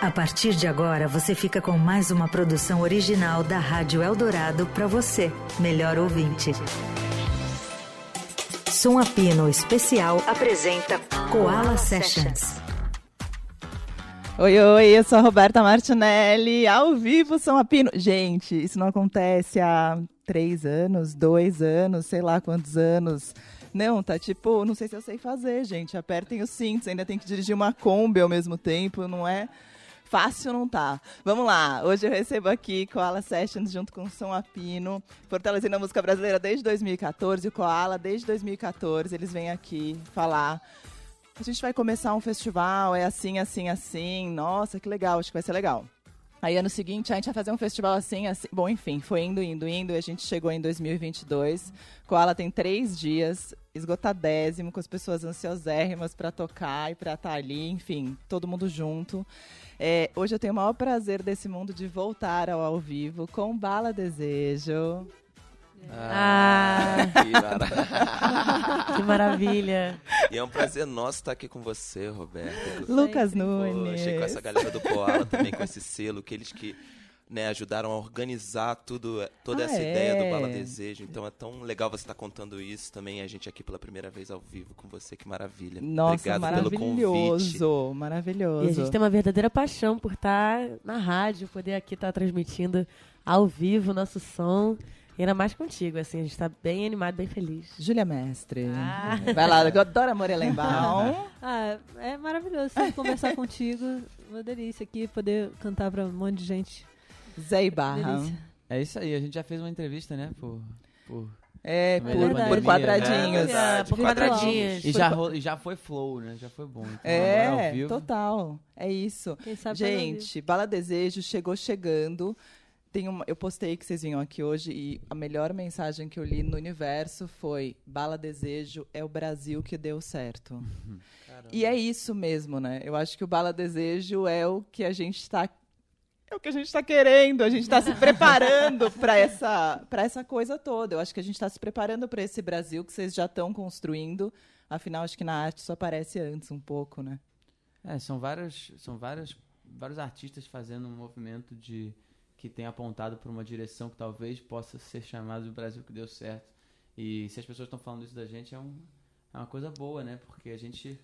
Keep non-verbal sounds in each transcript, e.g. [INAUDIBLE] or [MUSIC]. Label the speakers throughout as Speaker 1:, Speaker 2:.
Speaker 1: A partir de agora, você fica com mais uma produção original da Rádio Eldorado para você, melhor ouvinte. Som Apino Especial apresenta Koala Sessions.
Speaker 2: Oi, oi, eu sou a Roberta Martinelli, ao vivo São Apino. Gente, isso não acontece há três anos, dois anos, sei lá quantos anos. Não, tá tipo, não sei se eu sei fazer, gente. Apertem os cintos, ainda tem que dirigir uma Kombi ao mesmo tempo, não é? Fácil não tá. Vamos lá. Hoje eu recebo aqui Koala Sessions junto com o Som Apino, fortalecendo a música brasileira desde 2014. O Koala, desde 2014, eles vêm aqui falar. A gente vai começar um festival, é assim, assim, assim. Nossa, que legal, acho que vai ser legal. Aí ano seguinte a gente vai fazer um festival assim, assim. Bom, enfim, foi indo, indo, indo e a gente chegou em 2022. Koala tem três dias, esgotadésimo, com as pessoas ansiosérrimas para tocar e para estar tá ali, enfim, todo mundo junto. É, hoje eu tenho o maior prazer desse mundo de voltar ao ao vivo com Bala Desejo.
Speaker 3: Ah,
Speaker 4: Que,
Speaker 3: que maravilha.
Speaker 4: E é um prazer nosso estar aqui com você, Roberto.
Speaker 2: Lucas
Speaker 4: Pô,
Speaker 2: Nunes.
Speaker 4: achei com essa galera do Koala também, com esse selo, que eles que né, ajudaram a organizar tudo, toda
Speaker 2: Ah,
Speaker 4: essa
Speaker 2: é?
Speaker 4: ideia do Bala Desejo. Então é tão legal você estar contando isso também, a gente aqui pela primeira vez ao vivo com você, que maravilha.
Speaker 2: Nossa,
Speaker 4: Obrigado pelo convite.
Speaker 2: maravilhoso, maravilhoso.
Speaker 3: E a gente tem uma verdadeira paixão por estar na rádio, poder aqui estar transmitindo ao vivo o nosso som. E ainda mais contigo, assim, a gente tá bem animado, bem feliz.
Speaker 2: Júlia Mestre.
Speaker 3: Ah.
Speaker 2: Vai lá, eu adoro a Morelenbaum.
Speaker 5: Ah, é maravilhoso sempre conversar contigo. Uma delícia aqui poder cantar pra um monte de gente.
Speaker 2: Zé Ibarra.
Speaker 5: Delícia.
Speaker 6: É isso aí, a gente já fez uma entrevista, né? Por, por...
Speaker 2: É,
Speaker 6: É
Speaker 2: por,
Speaker 6: verdade.
Speaker 2: por
Speaker 4: É
Speaker 2: quadradinhos.
Speaker 4: verdade,
Speaker 3: por
Speaker 4: quadradinhos.
Speaker 6: E já, e já foi flow, né? Já foi bom. Então,
Speaker 2: É,
Speaker 6: ao vivo.
Speaker 2: total. É isso. Gente, Bala Desejo chegou chegando. Tem uma, eu postei que vocês vinham aqui hoje e a melhor mensagem que eu li no universo foi: Bala Desejo é o Brasil que deu certo. E é isso mesmo, né? Eu acho que o Bala Desejo é o que a gente está é o que a gente está querendo, a gente está se preparando para essa, para essa coisa toda. Eu acho que a gente está se preparando para esse Brasil que vocês já estão construindo. Afinal, acho que na arte isso aparece antes um pouco, né?
Speaker 6: É, são vários, são vários, vários artistas fazendo um movimento de que tem apontado para uma direção que talvez possa ser chamado de Brasil que deu certo. E se as pessoas estão falando isso da gente é, um, é uma coisa boa, né? Porque a gente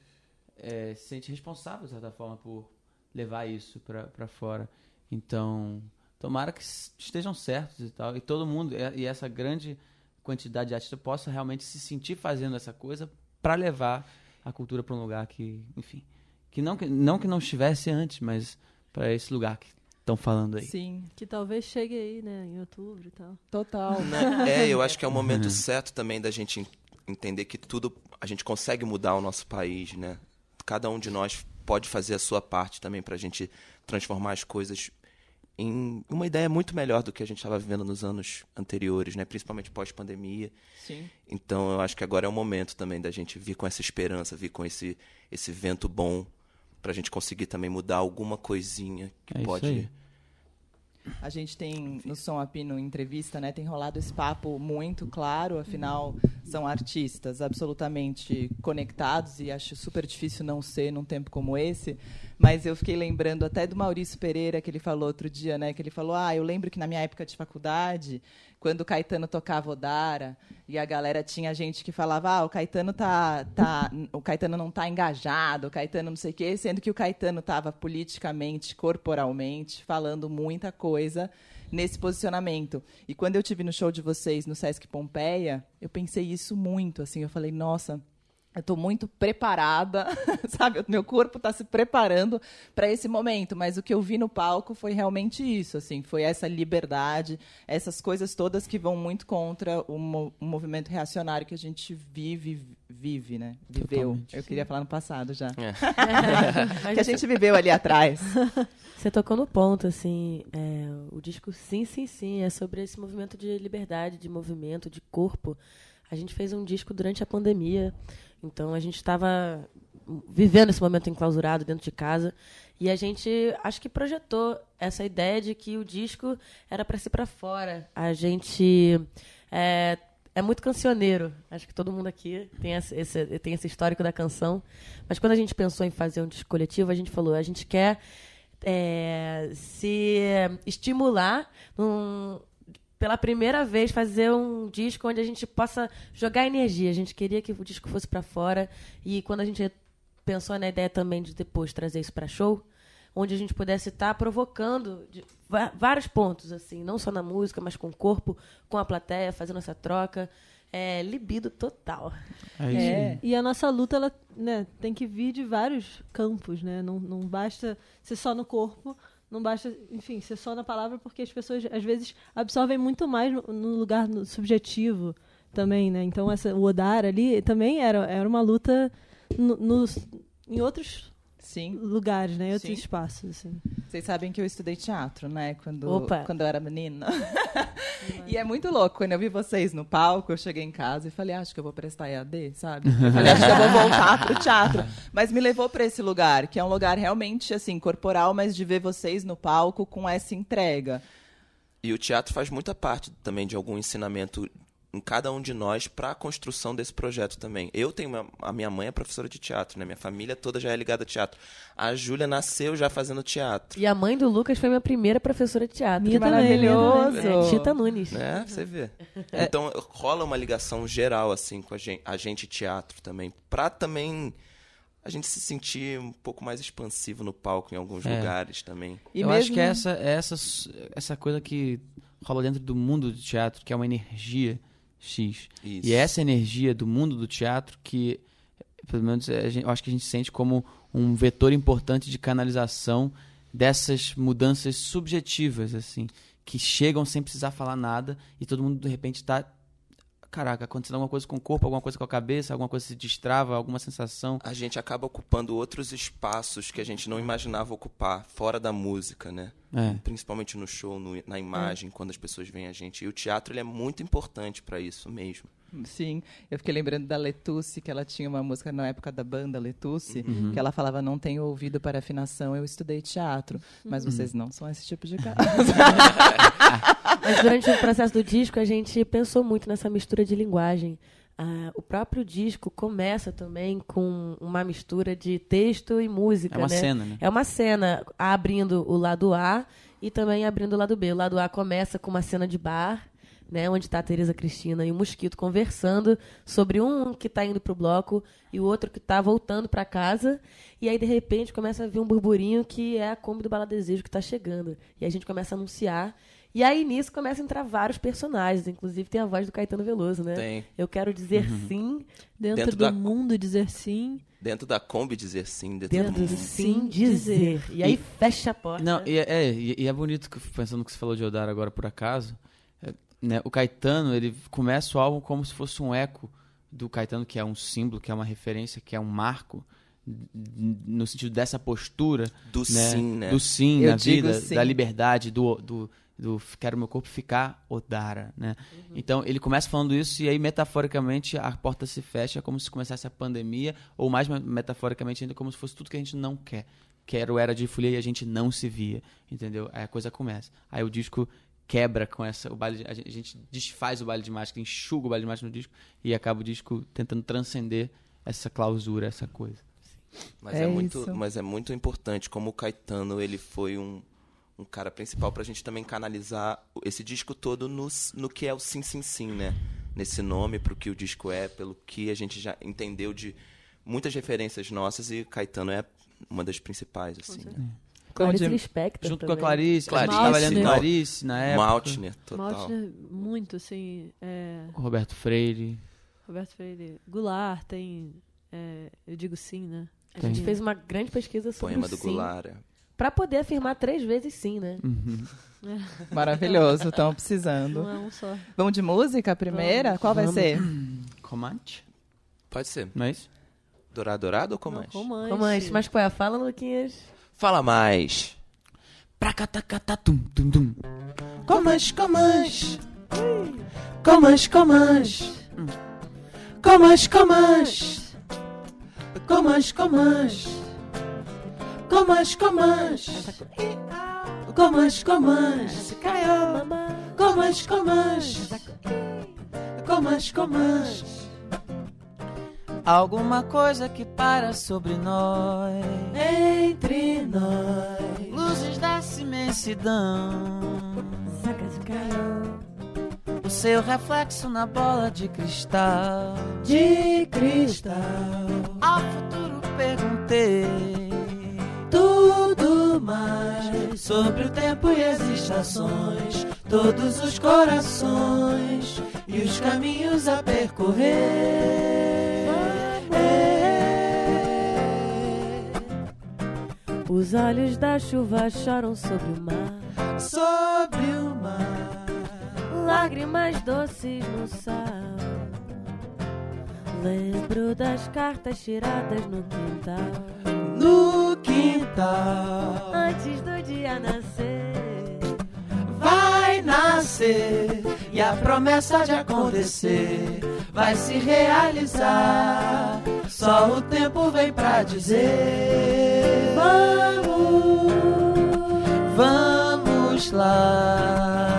Speaker 6: é, se sente responsável, de certa forma, por levar isso para fora. Então, tomara que estejam certos e tal. E todo mundo, e essa grande quantidade de artistas possa realmente se sentir fazendo essa coisa para levar a cultura para um lugar que, enfim, que não que não, que não estivesse antes, mas para esse lugar que estão falando aí.
Speaker 2: Sim,
Speaker 5: Que talvez chegue aí, né, em outubro e tal.
Speaker 2: total.
Speaker 4: Né? É, eu acho que é o momento certo também da gente en- entender que tudo a gente consegue mudar o nosso país, né? Cada um de nós pode fazer a sua parte também para a gente transformar as coisas em uma ideia muito melhor do que a gente estava vivendo nos anos anteriores, né? Principalmente pós-pandemia.
Speaker 2: Sim.
Speaker 4: Então eu acho que agora é o momento também da gente vir com essa esperança, vir com esse esse vento bom para a gente conseguir também mudar alguma coisinha que
Speaker 6: É isso
Speaker 4: pode.
Speaker 6: aí.
Speaker 2: A gente tem no Som Apino entrevista, né? Tem rolado esse papo muito claro, afinal são artistas absolutamente conectados e acho super difícil não ser num tempo como esse. Mas eu fiquei lembrando até do Maurício Pereira que ele falou outro dia, né? Que ele falou: "Ah, eu lembro que na minha época de faculdade, quando o Caetano tocava Odara e a galera tinha gente que falava: "Ah, o Caetano tá tá o Caetano não tá engajado, o Caetano não sei o quê", sendo que o Caetano estava politicamente, corporalmente falando muita coisa nesse posicionamento. E quando eu tive no show de vocês no Sesc Pompeia, eu pensei isso muito, assim, eu falei: "Nossa, eu estou muito preparada, [LAUGHS] sabe? O meu corpo está se preparando para esse momento, mas o que eu vi no palco foi realmente isso, assim, foi essa liberdade, essas coisas todas que vão muito contra o, mo- o movimento reacionário que a gente vive, vive, né? Viveu.
Speaker 6: Totalmente.
Speaker 2: Eu queria falar no passado já.
Speaker 4: É. [LAUGHS]
Speaker 2: Que a gente viveu ali atrás. [LAUGHS]
Speaker 3: Você tocou no ponto, assim, é, o disco Sim, Sim, Sim é sobre esse movimento de liberdade, de movimento, de corpo. A gente fez um disco durante a pandemia, então a gente estava vivendo esse momento enclausurado dentro de casa e a gente acho que projetou essa ideia de que o disco era para ser para fora. A gente é, é muito cancioneiro. Acho que todo mundo aqui tem esse, tem esse histórico da canção. Mas quando a gente pensou em fazer um disco coletivo, a gente falou, a gente quer é, se estimular num, pela primeira vez fazer um disco onde a gente possa jogar energia. A gente queria que o disco fosse para fora e quando a gente pensou na ideia também de depois trazer isso para show, onde a gente pudesse estar provocando de, vários pontos assim, não só na música, mas com o corpo, com a plateia, fazendo essa troca. É, libido total.
Speaker 5: É, é. E a nossa luta ela, né, tem que vir de vários campos, né? Não, não basta ser só no corpo, não basta, enfim, ser só na palavra, porque as pessoas às vezes absorvem muito mais no, no lugar no subjetivo também, né? Então essa, o Odar ali também era, era uma luta no, nos, em outros
Speaker 2: Sim.
Speaker 5: lugares, né? Outros Sim. espaços, assim.
Speaker 2: Vocês sabem que eu estudei teatro, né? Quando, quando eu era menina. [LAUGHS] e é muito louco. Quando eu vi vocês no palco, eu cheguei em casa e falei, ah, acho que eu vou prestar EAD, sabe? Eu falei, acho que eu vou voltar pro teatro. [LAUGHS] Mas me levou para esse lugar, que é um lugar realmente, assim, corporal, mas de ver vocês no palco com essa entrega.
Speaker 4: E o teatro faz muita parte também de algum ensinamento em cada um de nós para a construção desse projeto também. Eu tenho uma, a minha mãe é professora de teatro, né? Minha família toda já é ligada a teatro. A Júlia nasceu já fazendo teatro.
Speaker 3: E a mãe do Lucas foi minha primeira professora de teatro.
Speaker 2: Que maravilhoso.
Speaker 3: É, Tita Nunes.
Speaker 4: É, você vê. É. Então rola uma ligação geral assim com a gente, a gente teatro também, para também a gente se sentir um pouco mais expansivo no palco em alguns é. lugares também.
Speaker 6: E Eu mesmo... acho que é essa, essa, essa coisa que rola dentro do mundo do teatro, que é uma energia X. Isso. E é essa energia do mundo do teatro que, pelo menos, eu acho que a gente sente como um vetor importante de canalização dessas mudanças subjetivas, assim, que chegam sem precisar falar nada e todo mundo de repente está caraca, acontecendo alguma coisa com o corpo, alguma coisa com a cabeça, alguma coisa se destrava, alguma sensação.
Speaker 4: A gente acaba ocupando outros espaços que a gente não imaginava ocupar, fora da música, né? É. Principalmente no show, no, na imagem, é. quando as pessoas veem a gente. E o teatro ele é muito importante para isso mesmo.
Speaker 2: Sim, eu fiquei lembrando da Letusse, que ela tinha uma música na época da banda Letusse, uhum. que ela falava: Não tenho ouvido para afinação, eu estudei teatro. Mas uhum. vocês não são esse tipo de cara. [LAUGHS]
Speaker 3: Mas durante o processo do disco, a gente pensou muito nessa mistura de linguagem. Ah, o próprio disco começa também com uma mistura de texto e música. É
Speaker 6: uma
Speaker 3: né?
Speaker 6: cena, né?
Speaker 3: É uma cena abrindo o lado A e também abrindo o lado B. O lado A começa com uma cena de bar né, onde está a Tereza Cristina e o Mosquito conversando sobre um que está indo para o bloco e o outro que está voltando para casa. E aí, de repente, começa a vir um burburinho que é a Kombi do Bala Desejo que está chegando. E a gente começa a anunciar. E aí, nisso, começa a entrar vários personagens. Inclusive, tem a voz do Caetano Veloso, né?
Speaker 4: Tem.
Speaker 3: Eu quero dizer uhum. sim.
Speaker 5: Dentro, dentro do da... mundo, dizer sim.
Speaker 4: Dentro da Kombi, dizer sim.
Speaker 3: Dentro, dentro do, do sim, dizer. E aí, e... fecha a porta.
Speaker 6: Não, e é, é, e é bonito, pensando no que você falou de Odar agora, por acaso né, o Caetano ele começa o álbum como se fosse um eco do Caetano, que é um símbolo, que é uma referência, que é um marco no sentido dessa postura
Speaker 4: do né, sim, né?
Speaker 6: do sim Eu na vida, sim. da liberdade, do, do, do quero meu corpo ficar Odara, né? Uhum. Então ele começa falando isso e aí metaforicamente a porta se fecha como se começasse a pandemia ou mais metaforicamente ainda como se fosse tudo que a gente não quer. Quero era de folia e a gente não se via, entendeu? Aí a coisa começa. Aí o disco quebra com essa. O baile de, a gente desfaz o baile de máscara, enxuga o baile de máscara no disco e acaba o disco tentando transcender essa clausura, essa coisa.
Speaker 4: Mas é, é muito, mas é muito importante como o Caetano ele foi um, um cara principal para a gente também canalizar esse disco todo no, no que é o sim sim sim, né? Nesse nome para o que o disco é, pelo que a gente já entendeu de muitas referências nossas e Caetano é uma das principais assim. Né?
Speaker 3: Clarice Lispector
Speaker 6: Junto
Speaker 3: também.
Speaker 6: com a Clarice. Clarice. Estava lendo Clarice na época.
Speaker 4: Maltner, total.
Speaker 5: Maltner, muito, assim. É...
Speaker 6: Roberto Freire.
Speaker 5: Roberto Freire. Goulart tem... É, eu digo sim, né?
Speaker 3: A tem. gente fez uma grande pesquisa sobre
Speaker 4: Poema do
Speaker 3: sim.
Speaker 4: Goulart. É.
Speaker 3: Pra poder afirmar três vezes sim, né?
Speaker 6: Uhum.
Speaker 2: É. [LAUGHS] Maravilhoso, estão precisando.
Speaker 5: Não é um só.
Speaker 2: Vamos de música primeira? Vamos. Qual vai
Speaker 6: Vamos.
Speaker 2: ser? [CLEARS THROAT]
Speaker 6: Comante?
Speaker 4: Pode ser.
Speaker 6: Não é isso?
Speaker 4: Dourado Dourado ou Comante?
Speaker 5: Não, comante.
Speaker 3: Comante. Mas qual é a fala, Luquinhas?
Speaker 4: Fala mais.
Speaker 6: Pracatacatatum, tum, tum.
Speaker 7: Comas, comas. Comas, comas. Comas, comas. Comas, comas. Comas, comas. Comas, comas. Comas, comas. Comas, comas. Alguma coisa que para sobre nós.
Speaker 8: Entre nós.
Speaker 7: Luz
Speaker 9: imensidão. O seu reflexo na bola de cristal.
Speaker 10: De cristal.
Speaker 9: Ao futuro perguntei
Speaker 10: Tudo mais sobre o tempo e as estações. Todos os corações e os caminhos a percorrer.
Speaker 3: Os olhos da chuva choram sobre o mar.
Speaker 10: Sobre o mar.
Speaker 3: Lágrimas doces no sal. Lembro das cartas tiradas no quintal.
Speaker 10: No quintal.
Speaker 3: Antes do dia nascer.
Speaker 10: Nascer e a promessa de acontecer vai se realizar. Só o tempo vem pra dizer: Vamos, vamos lá.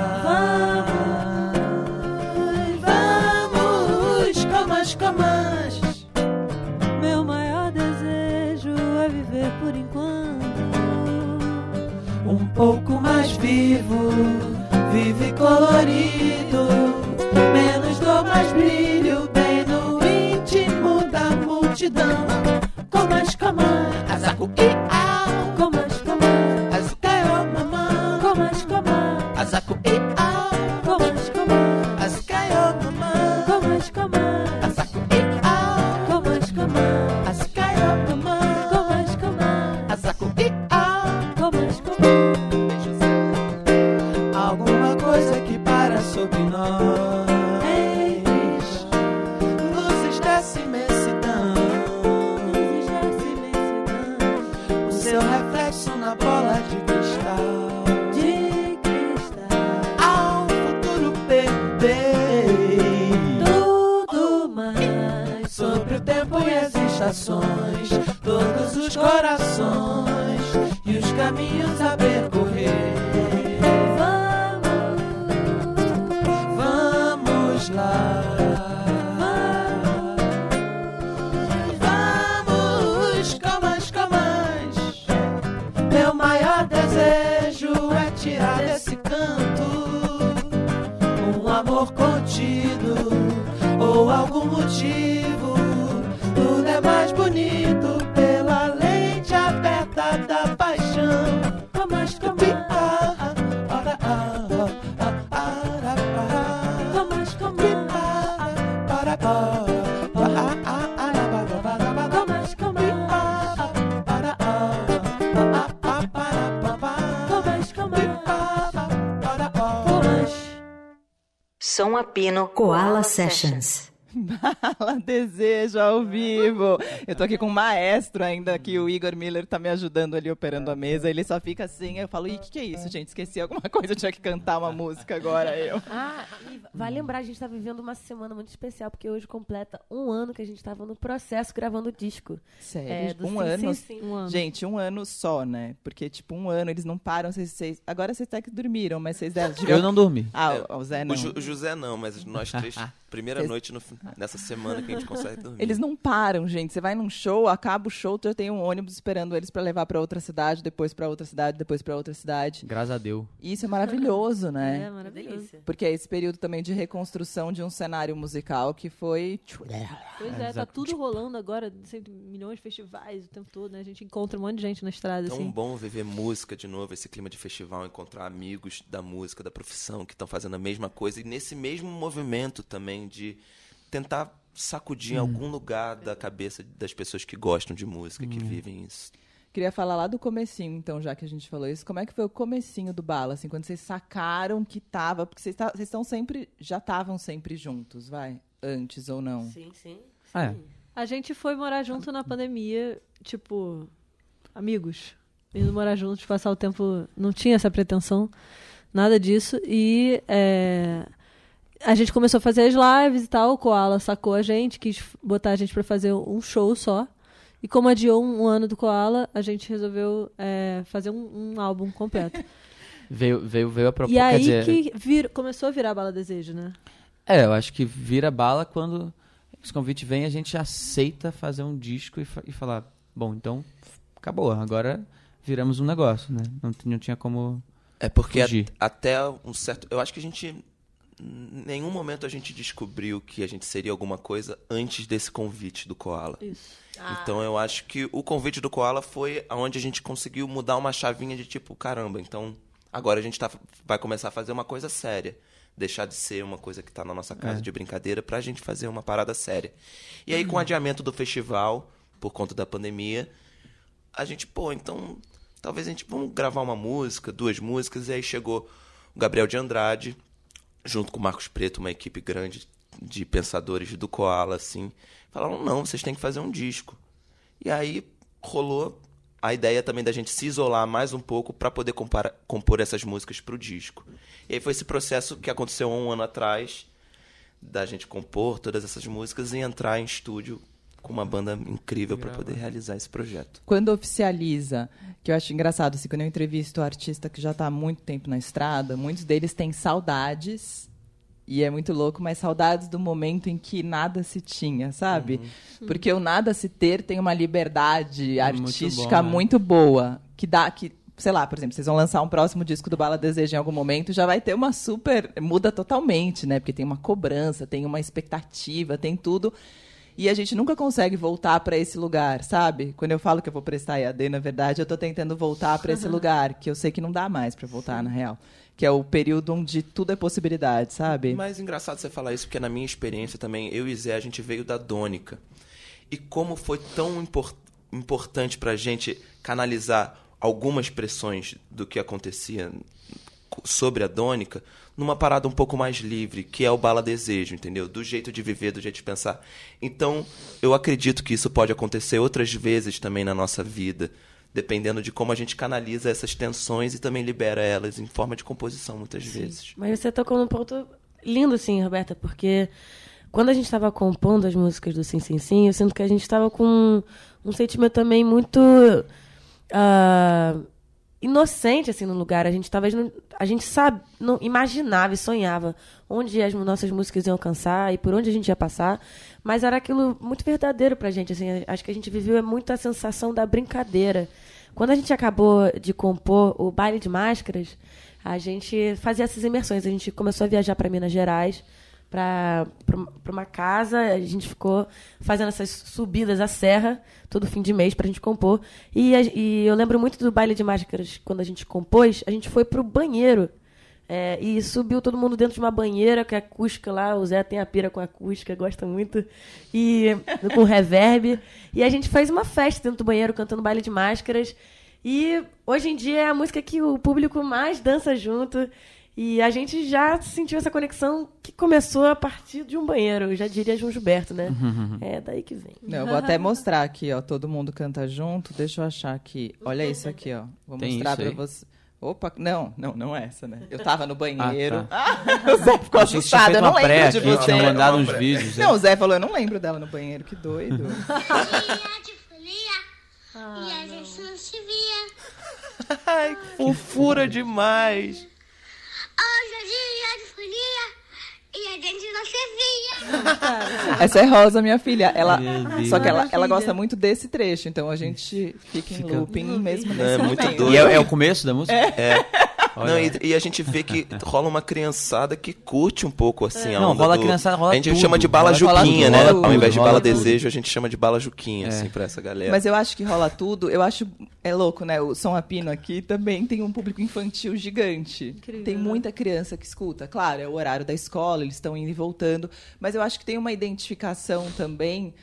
Speaker 10: A
Speaker 1: Pino Koala Sessions. [LAUGHS]
Speaker 2: Bala Desejo ao vivo. Eu tô aqui com o maestro ainda, que o Igor Miller tá me ajudando ali operando a mesa. Ele só fica assim, eu falo, e o que, que é isso, gente? Esqueci alguma [LAUGHS] coisa, eu tinha que cantar uma música agora, eu. [LAUGHS]
Speaker 3: Ah, e vai lembrar, a gente tá vivendo uma semana muito especial, porque hoje completa um ano que a gente tava no processo gravando o disco.
Speaker 2: Sério?
Speaker 3: É,
Speaker 2: um
Speaker 3: Sim,
Speaker 2: ano?
Speaker 3: Sim, Sim.
Speaker 10: Um ano.
Speaker 2: Gente, um ano só, né? Porque, tipo, um ano, eles não param, vocês, vocês... Agora vocês até que dormiram, mas vocês devem...
Speaker 6: Eu não dormi.
Speaker 2: Ah, o- o Zé não.
Speaker 4: O, Ju- o José não, mas nós três, primeira
Speaker 2: Vocês-
Speaker 4: noite no nessa semana que a gente consegue dormir.
Speaker 2: Eles não param, gente. Você vai num show, acaba o show, já tem um ônibus esperando eles pra levar pra outra cidade, depois pra outra cidade, depois pra outra cidade.
Speaker 6: Graças a Deus.
Speaker 2: E isso é maravilhoso,
Speaker 10: É,
Speaker 2: né?
Speaker 10: maravilhoso.
Speaker 3: delícia.
Speaker 2: Porque é esse período também de reconstrução de um cenário musical que foi.
Speaker 10: Pois é, tá tudo rolando agora, milhões de festivais o tempo todo, né? A gente encontra um monte de gente na estrada,
Speaker 4: Tão
Speaker 10: assim.
Speaker 4: bom viver música de novo, esse clima de festival, encontrar amigos da música, da profissão, que estão fazendo a mesma coisa. E nesse mesmo movimento também de tentar sacudir em algum lugar da cabeça das pessoas que gostam de música, que vivem isso.
Speaker 2: Queria falar lá do comecinho, então, já que a gente falou isso. Como é que foi o comecinho do Bala, assim, quando vocês sacaram que tava... Porque vocês estão sempre... Já estavam sempre juntos, vai? Antes ou não?
Speaker 3: Sim, sim.
Speaker 6: Ah, é.
Speaker 3: sim.
Speaker 10: A gente foi morar junto na pandemia, tipo, amigos. Indo morar juntos, passar o tempo. Não tinha essa pretensão, nada disso. E é, a gente começou a fazer as lives e tal. O Koala sacou a gente, quis botar a gente pra fazer um show só. E como adiou um, um ano do Koala, a gente resolveu é, fazer um, um álbum completo. [LAUGHS]
Speaker 6: Veio, veio, veio a proposta.
Speaker 10: e aí
Speaker 6: dizer,
Speaker 10: que vir- começou a virar Bala Desejo, né?
Speaker 6: É, eu acho que vira bala quando os convites vêm a gente aceita fazer um disco e, fa- e falar, bom, então acabou, agora viramos um negócio, né? Não, não tinha como
Speaker 4: É porque até um certo. Eu acho que a gente. Em nenhum momento a gente descobriu que a gente seria alguma coisa antes desse convite do Koala.
Speaker 5: Isso.
Speaker 4: Então eu acho que o convite do Koala foi onde a gente conseguiu mudar uma chavinha de tipo, caramba, então agora a gente tá, vai começar a fazer uma coisa séria. Deixar de ser uma coisa que tá na nossa casa de brincadeira pra gente fazer uma parada séria. E aí, com o adiamento do festival, por conta da pandemia, a gente, pô, então talvez a gente vamos gravar uma música, duas músicas, e aí chegou o Gabriel de Andrade, junto com o Marcos Preto, uma equipe grande de pensadores do Koala, assim, falaram, não, vocês têm que fazer um disco. E aí rolou a ideia também da gente se isolar mais um pouco para poder compor essas músicas pro disco. E aí foi esse processo que aconteceu há um ano atrás, da gente compor todas essas músicas e entrar em estúdio com uma banda incrível para poder realizar esse projeto.
Speaker 2: Quando oficializa, que eu acho engraçado, assim, quando eu entrevisto o artista que já está há muito tempo na estrada, muitos deles têm saudades, e é muito louco, mas saudades do momento em que nada se tinha, sabe? Porque o nada se ter tem uma liberdade
Speaker 6: É muito
Speaker 2: artística
Speaker 6: bom, né?
Speaker 2: muito boa, que dá, que sei lá, por exemplo, vocês vão lançar um próximo disco do Bala Desejo em algum momento, já vai ter uma super. muda totalmente, né? Porque tem uma cobrança, tem uma expectativa, tem tudo. E a gente nunca consegue voltar para esse lugar, sabe? Quando eu falo que eu vou prestar EAD, na verdade, eu tô tentando voltar para esse lugar, que eu sei que não dá mais para voltar, na real. Que é o período onde tudo é possibilidade, sabe?
Speaker 4: Mas engraçado você falar isso, porque na minha experiência também, eu e Zé, a gente veio da Dônica. E como foi tão impor- importante pra gente canalizar algumas pressões do que acontecia sobre a Dônica numa parada um pouco mais livre, que é o Bala Desejo, entendeu? Do jeito de viver, do jeito de pensar. Então, eu acredito que isso pode acontecer outras vezes também na nossa vida, dependendo de como a gente canaliza essas tensões e também libera elas em forma de composição, muitas vezes.
Speaker 3: Mas você tocou num ponto lindo, assim, Roberta, porque quando a gente estava compondo as músicas do Sim Sim Sim, eu sinto que a gente estava com um sentimento também muito ah, inocente, assim, no lugar. A gente talvez não, a gente sabe, não imaginava e sonhava onde as nossas músicas iam alcançar e por onde a gente ia passar, mas era aquilo muito verdadeiro pra gente, assim, acho que a gente viveu é muito a sensação da brincadeira. Quando a gente acabou de compor o Baile de Máscaras, a gente fazia essas imersões. A gente começou a viajar para Minas Gerais, para uma casa. A gente ficou fazendo essas subidas à serra todo fim de mês para a gente compor. E, a- e eu lembro muito do Baile de Máscaras, quando a gente compôs, a gente foi pro banheiro. É, e subiu todo mundo dentro de uma banheira com a acústica lá. O Zé tem a pira com a acústica, gosta muito. E com reverb. E a gente fez uma festa dentro do banheiro cantando baile de máscaras. E hoje em dia é a música que o público mais dança junto. E a gente já sentiu essa conexão que começou a partir de um banheiro. Já diria João Gilberto, né? É daí que vem.
Speaker 2: Não, eu vou até mostrar aqui, ó. Todo mundo canta junto. Deixa eu achar aqui. Olha isso aqui, ó. Vou
Speaker 6: Tem
Speaker 2: mostrar
Speaker 6: aí?
Speaker 2: você. Opa, não, não, não é essa, né? Eu tava no banheiro.
Speaker 6: Ah,
Speaker 2: Ah, [LAUGHS] o Zé ficou assustado. Eu não lembro de
Speaker 6: aqui,
Speaker 2: você.
Speaker 6: tinha mandado uns vídeos.
Speaker 2: Não, o Zé falou, eu não lembro dela no banheiro. Que doido. [LAUGHS]
Speaker 8: Folia e a gente não se via.
Speaker 4: Ai, que fofura demais!
Speaker 8: Hoje é dia de folia e a gente não se via. [LAUGHS]
Speaker 2: Essa é Rosa, minha filha. Ela, só que ela, ela gosta muito desse trecho, então a gente fica em
Speaker 6: Fica-
Speaker 2: looping mesmo
Speaker 4: É,
Speaker 2: nesse
Speaker 4: muito
Speaker 2: momento.
Speaker 4: doido.
Speaker 6: E é, é o começo da música?
Speaker 4: É.
Speaker 6: Olha
Speaker 4: Não, e, e a gente vê que rola uma criançada que curte um pouco assim a
Speaker 6: Não, rola
Speaker 4: do-
Speaker 6: criançada, rola
Speaker 4: A gente
Speaker 6: tudo.
Speaker 4: chama de bala
Speaker 6: Rola
Speaker 4: juquinha,
Speaker 2: tudo,
Speaker 4: né?
Speaker 2: rola
Speaker 4: Ao invés de
Speaker 6: tudo,
Speaker 4: bala
Speaker 6: tudo.
Speaker 4: desejo, a gente chama de bala juquinha,
Speaker 6: É.
Speaker 4: assim, pra essa galera.
Speaker 2: Mas eu acho que rola tudo. Eu acho. É louco, né? O Som Apino aqui também tem um público infantil gigante.
Speaker 5: Incrível,
Speaker 2: tem muita criança que escuta. Claro, é o horário da escola, eles estão indo e voltando. Mas eu acho que tem uma identificação também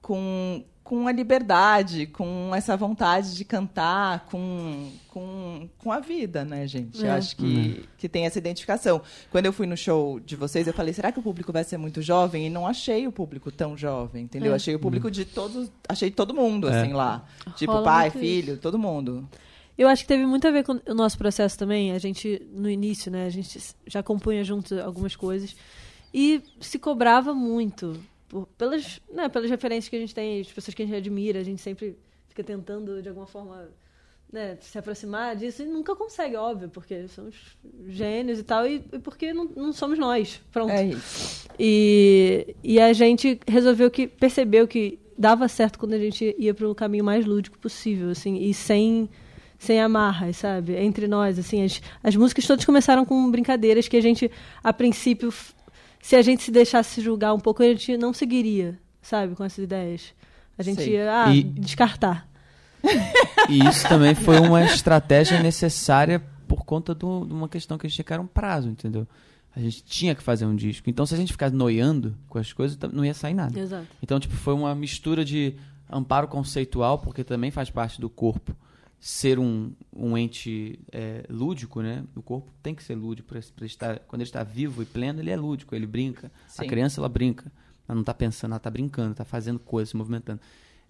Speaker 2: com, com a liberdade, com essa vontade de cantar, com, com, com a vida, né, gente? Eu
Speaker 3: É.
Speaker 2: acho que, que tem essa identificação. Quando eu fui no show de vocês, eu falei, será que o público vai ser muito jovem? E não achei o público tão jovem, entendeu?
Speaker 3: É.
Speaker 2: Achei o público de todos, achei todo mundo,
Speaker 6: É.
Speaker 2: assim, lá. Tipo,
Speaker 5: Rola
Speaker 2: pai, filho, todo mundo.
Speaker 5: Eu acho que teve muito a ver com o nosso processo também. A gente, no início, né, a gente já compunha junto algumas coisas e se cobrava muito por- pelas, né, pelas referências que a gente tem, as pessoas que a gente admira. A gente sempre fica tentando, de alguma forma, né, se aproximar disso e nunca consegue, óbvio, porque somos gênios e tal, e, e porque não, não somos nós. Pronto.
Speaker 2: É isso.
Speaker 5: E, e a gente resolveu que percebeu que dava certo quando a gente ia para o caminho mais lúdico possível, assim, e sem sem amarras, sabe? Entre nós, assim, as, as músicas todas começaram com brincadeiras que a gente, a princípio, se a gente se deixasse julgar um pouco, a gente não seguiria, sabe, com essas ideias. A gente
Speaker 2: Sei.
Speaker 5: ia ah,
Speaker 6: E-
Speaker 5: descartar.
Speaker 6: E isso também foi uma estratégia necessária por conta de uma questão que a gente tinha que era um prazo, entendeu? A gente tinha que fazer um disco. Então, se a gente ficasse noiando com as coisas, não ia sair nada.
Speaker 5: Exato.
Speaker 6: Então, tipo, foi uma mistura de amparo conceitual, porque também faz parte do corpo ser um, um ente é, lúdico, né? O corpo tem que ser lúdico para estar quando ele está vivo e pleno, ele é lúdico, ele brinca.
Speaker 2: Sim.
Speaker 6: A criança ela brinca, ela não está pensando, ela está brincando, está fazendo coisas, se movimentando.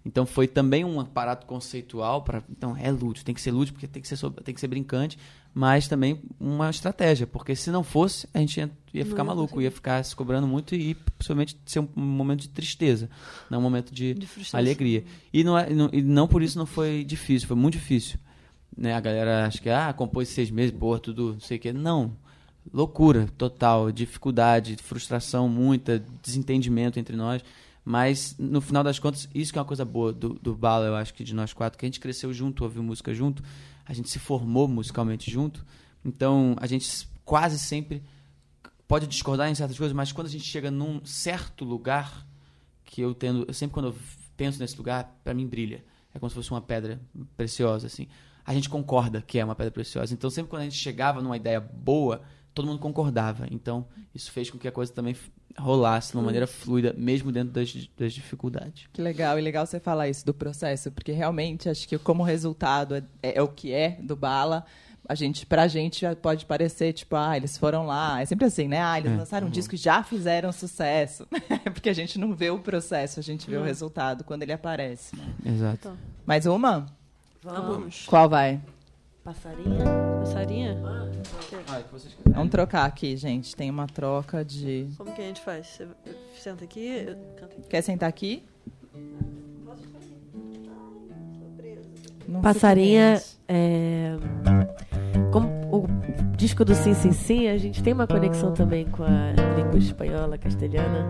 Speaker 6: Então foi também um aparato conceitual para, então é lúdico, tem que ser lúdico porque tem que ser tem que ser brincante, mas também uma estratégia, porque se não fosse, a gente ia, ia ficar maluco, ia ficar se cobrando muito e possivelmente ser um, momento de tristeza, não um momento de,
Speaker 5: De
Speaker 6: alegria. E não, é, não, e não por isso não foi difícil, foi muito difícil. Né? A galera acha que, ah, compôs seis meses, porra, tudo, não sei o quê. Não. Loucura total, dificuldade, frustração, muita, desentendimento entre nós. Mas, no final das contas, isso que é uma coisa boa do, do Bala, eu acho que de nós quatro, que a gente cresceu junto, ouviu música junto, a gente se formou musicalmente junto. Então, a gente quase sempre pode discordar em certas coisas, mas quando a gente chega num certo lugar, que eu tendo, sempre quando eu penso nesse lugar, para mim brilha. É como se fosse uma pedra preciosa, assim. A gente concorda que é uma pedra preciosa. Então, sempre quando a gente chegava numa ideia boa, todo mundo concordava. Então, isso fez com que a coisa também rolasse de uma maneira fluida, mesmo dentro das, das dificuldades.
Speaker 2: Que legal, e legal você falar isso do processo, porque realmente acho que como resultado é, é o que é do Bala, a gente, pra gente já pode parecer, tipo, ah, eles foram lá. É sempre assim, né? Ah, eles
Speaker 6: É,
Speaker 2: lançaram um
Speaker 6: uhum.
Speaker 2: disco e já fizeram sucesso. [LAUGHS] porque a gente não vê o processo, a gente vê
Speaker 5: Uhum.
Speaker 2: o resultado quando ele aparece.
Speaker 6: Exato.
Speaker 2: Mais uma?
Speaker 5: Vamos.
Speaker 2: Qual vai?
Speaker 3: Passarinha.
Speaker 5: Passarinha?
Speaker 2: Vamos trocar aqui, gente. Tem uma troca de.
Speaker 5: Como que a gente faz? Você senta aqui, eu canto aqui.
Speaker 2: Quer sentar aqui? Não
Speaker 3: Passarinha, é, como o disco do Sim Sim Sim, a gente tem uma conexão também com a língua espanhola, castelhana.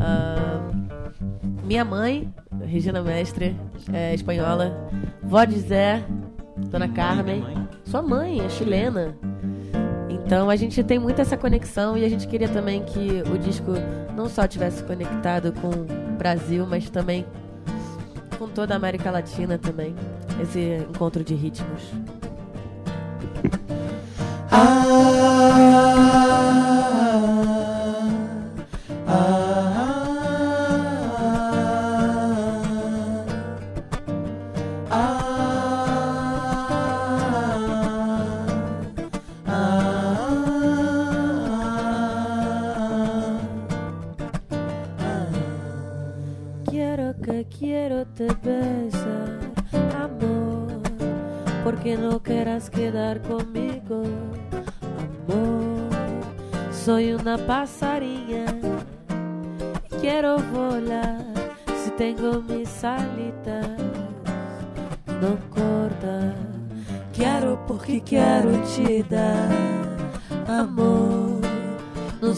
Speaker 3: Ah, minha mãe, Regina Mestre, é espanhola. Vó de Zé, Dona Carmen. Sua mãe é chilena. Então a gente tem muito essa conexão e a gente queria também que o disco não só tivesse conectado com o Brasil, mas também com toda a América Latina também. Esse encontro de ritmos. Quiero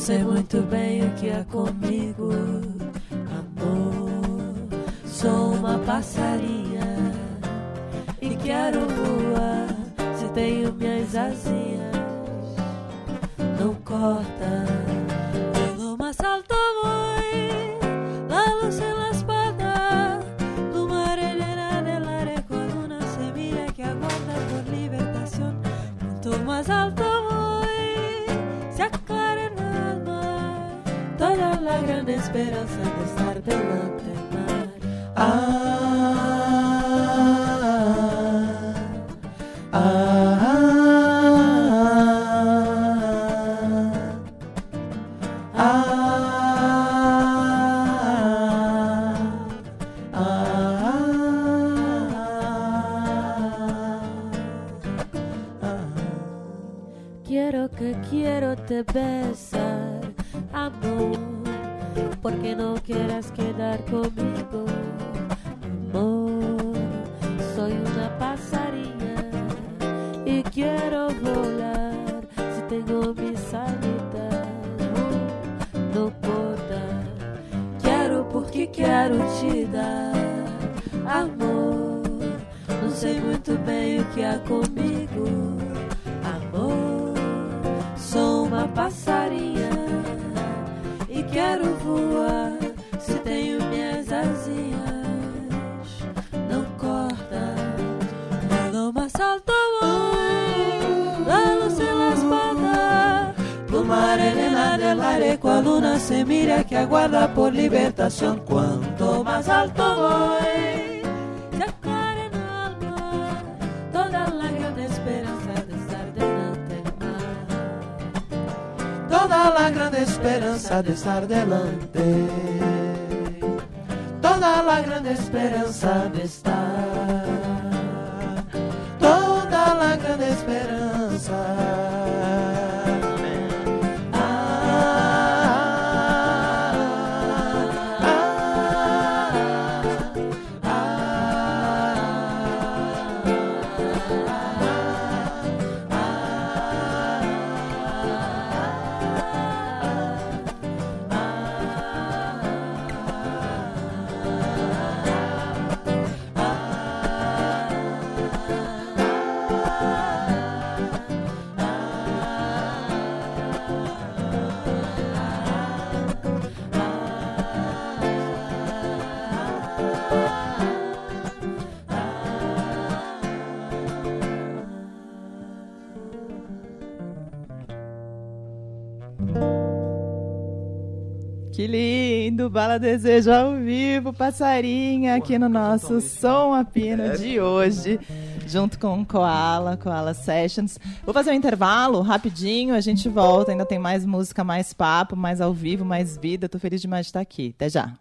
Speaker 3: sei muito bem o que é comigo, esperanza de estar delante Toda la gran esperanza de estar delante.
Speaker 10: Toda la gran esperanza de estar. Toda la gran esperanza.
Speaker 2: Que lindo! Bala Desejo ao vivo, passarinha, aqui no nosso Som a Pino de hoje, junto com Koala, Koala Sessions. Vou fazer um intervalo rapidinho, a gente volta. Ainda tem mais música, mais papo, mais ao vivo, mais vida. Tô feliz demais de estar aqui. Até já.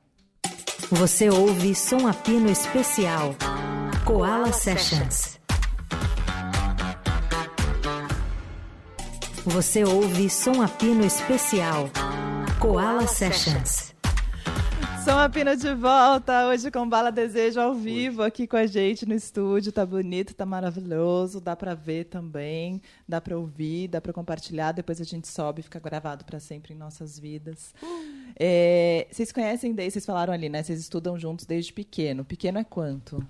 Speaker 1: Você ouve Som a Pino Especial. Koala Sessions. Você ouve Som a Pino Especial. Koala Sessions.
Speaker 2: Som a Pino de volta, hoje com Bala Desejo ao vivo aqui com a gente no estúdio. Tá bonito, tá maravilhoso, dá pra ver também, dá pra ouvir, dá pra compartilhar. Depois a gente sobe e fica gravado pra sempre em nossas vidas. É, vocês conhecem daí, vocês falaram ali, né? Vocês estudam juntos desde pequeno. Pequeno é quanto?